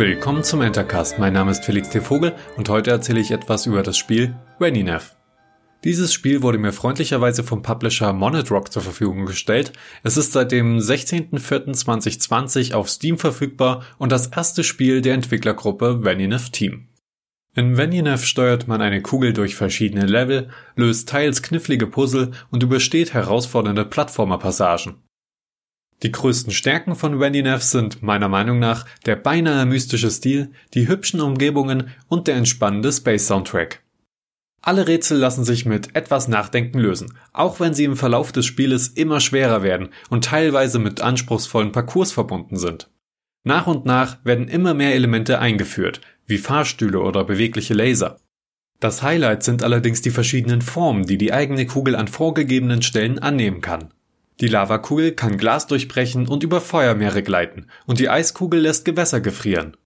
Willkommen zum Entercast. Mein Name ist Felix T. Vogel und heute erzähle ich etwas über das Spiel Reninav. Dieses Spiel wurde mir freundlicherweise vom Publisher Monet Rock zur Verfügung gestellt. Es ist seit dem 16.04.2020 auf Steam verfügbar und das erste Spiel der Entwicklergruppe Reninav Team. In Venyanev steuert man eine Kugel durch verschiedene Level, löst teils knifflige Puzzle und übersteht herausfordernde Plattformerpassagen. Die größten Stärken von Venyanev sind meiner Meinung nach der beinahe mystische Stil, die hübschen Umgebungen und der entspannende Space-Soundtrack. Alle Rätsel lassen sich mit etwas Nachdenken lösen, auch wenn sie im Verlauf des Spieles immer schwerer werden und teilweise mit anspruchsvollen Parcours verbunden sind. Nach und nach werden immer mehr Elemente eingeführt, wie Fahrstühle oder bewegliche Laser. Das Highlight sind allerdings die verschiedenen Formen, die die eigene Kugel an vorgegebenen Stellen annehmen kann. Die Lavakugel kann Glas durchbrechen und über Feuermeere gleiten, und die Eiskugel lässt Gewässer gefrieren.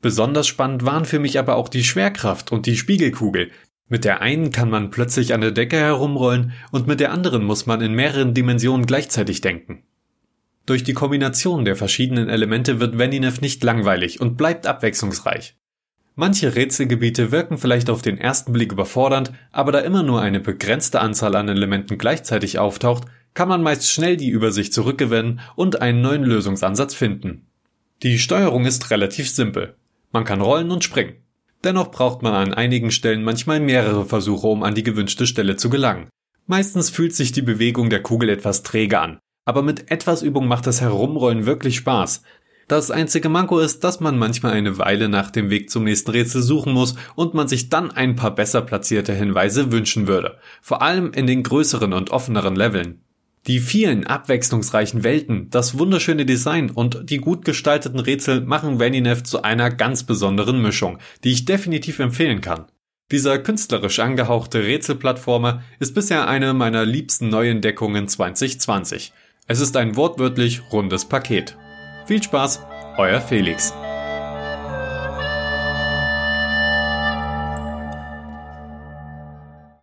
Besonders spannend waren für mich aber auch die Schwerkraft und die Spiegelkugel. Mit der einen kann man plötzlich an der Decke herumrollen und mit der anderen muss man in mehreren Dimensionen gleichzeitig denken. Durch die Kombination der verschiedenen Elemente wird Veninev nicht langweilig und bleibt abwechslungsreich. Manche Rätselgebiete wirken vielleicht auf den ersten Blick überfordernd, aber da immer nur eine begrenzte Anzahl an Elementen gleichzeitig auftaucht, kann man meist schnell die Übersicht zurückgewinnen und einen neuen Lösungsansatz finden. Die Steuerung ist relativ simpel. Man kann rollen und springen. Dennoch braucht man an einigen Stellen manchmal mehrere Versuche, um an die gewünschte Stelle zu gelangen. Meistens fühlt sich die Bewegung der Kugel etwas träge an, aber mit etwas Übung macht das Herumrollen wirklich Spaß, das einzige Manko ist, dass man manchmal eine Weile nach dem Weg zum nächsten Rätsel suchen muss und man sich dann ein paar besser platzierte Hinweise wünschen würde. Vor allem in den größeren und offeneren Leveln. Die vielen abwechslungsreichen Welten, das wunderschöne Design und die gut gestalteten Rätsel machen Vaninev zu einer ganz besonderen Mischung, die ich definitiv empfehlen kann. Dieser künstlerisch angehauchte Rätselplattformer ist bisher eine meiner liebsten Neuentdeckungen 2020. Es ist ein wortwörtlich rundes Paket. Viel Spaß, euer Felix.